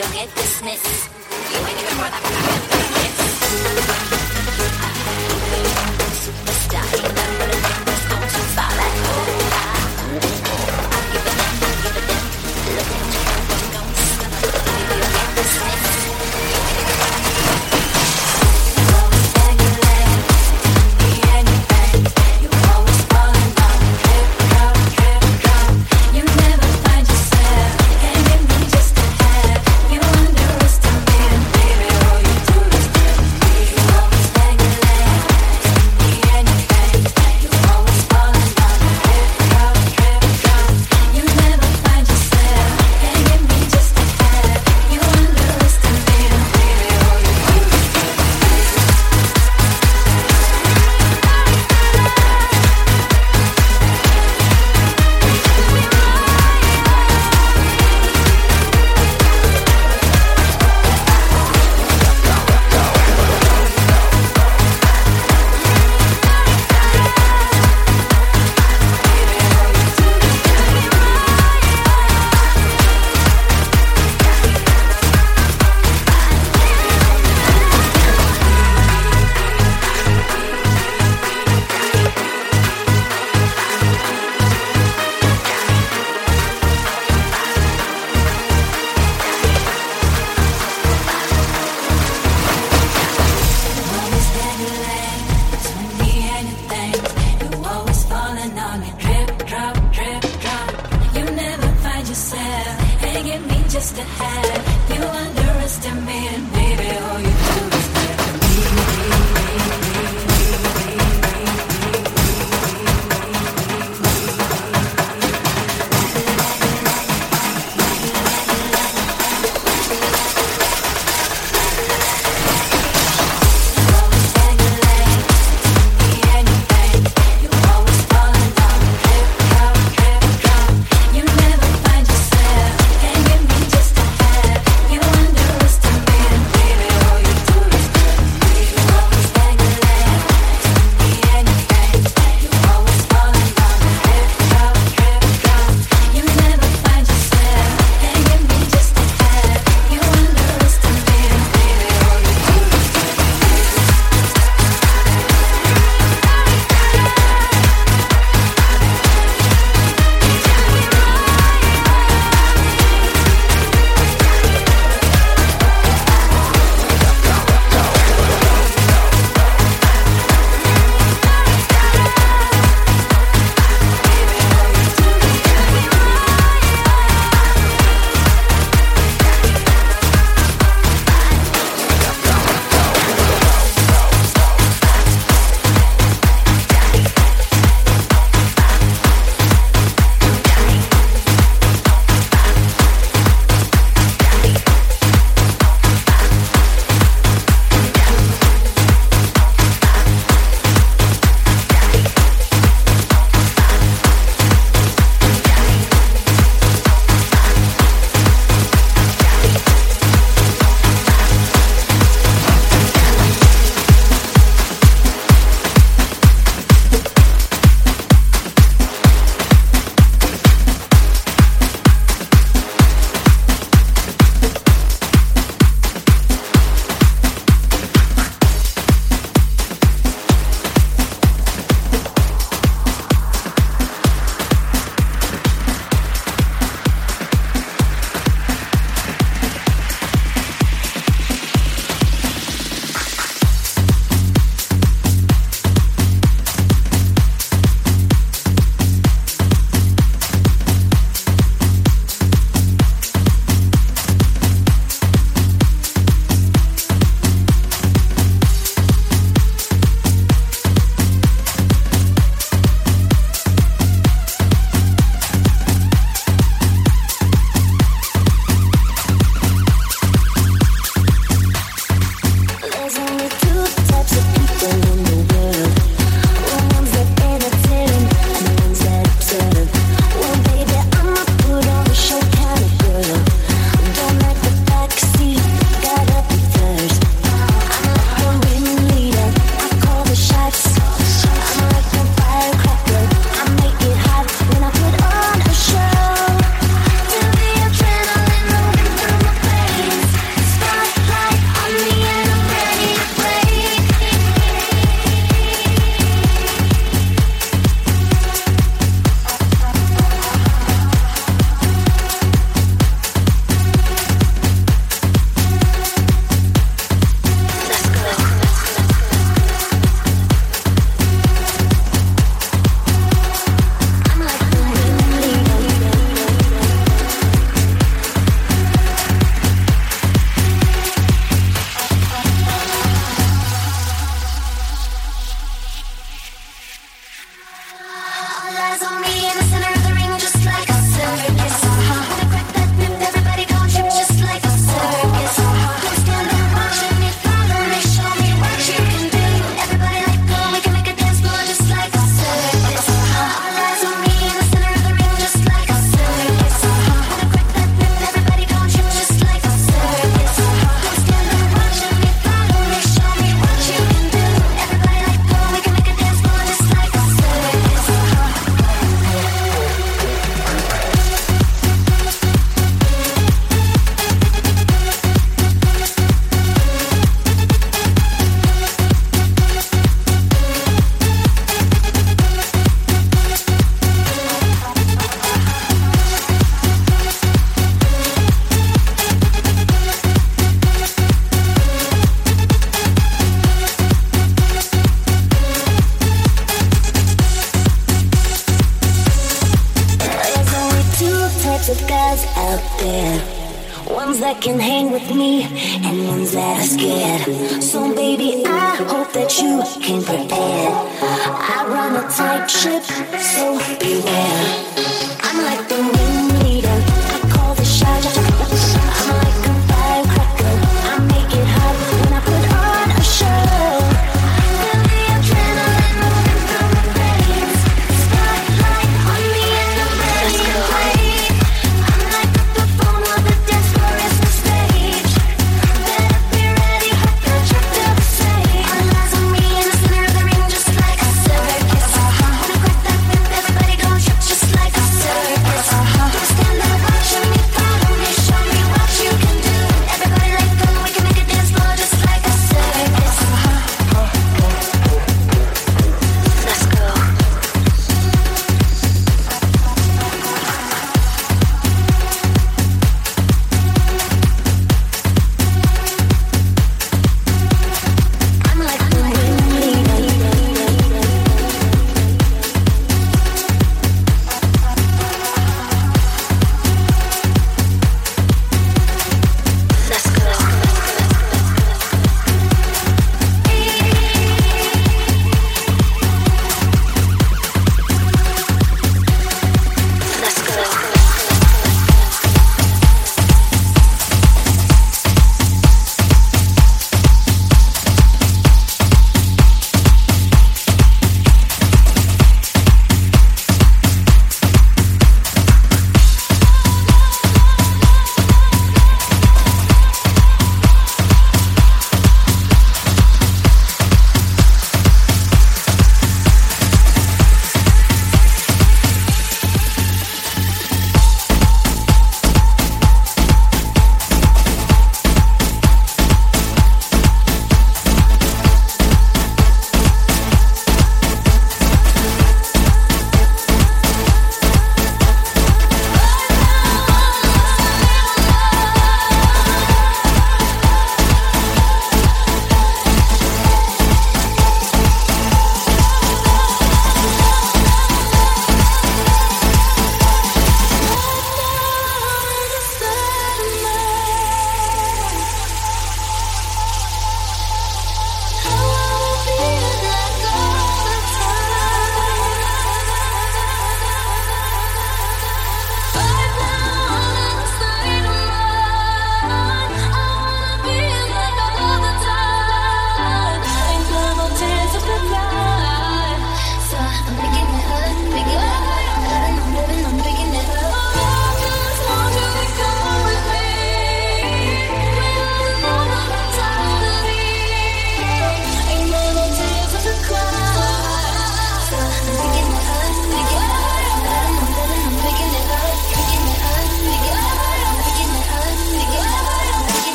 Have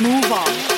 move on.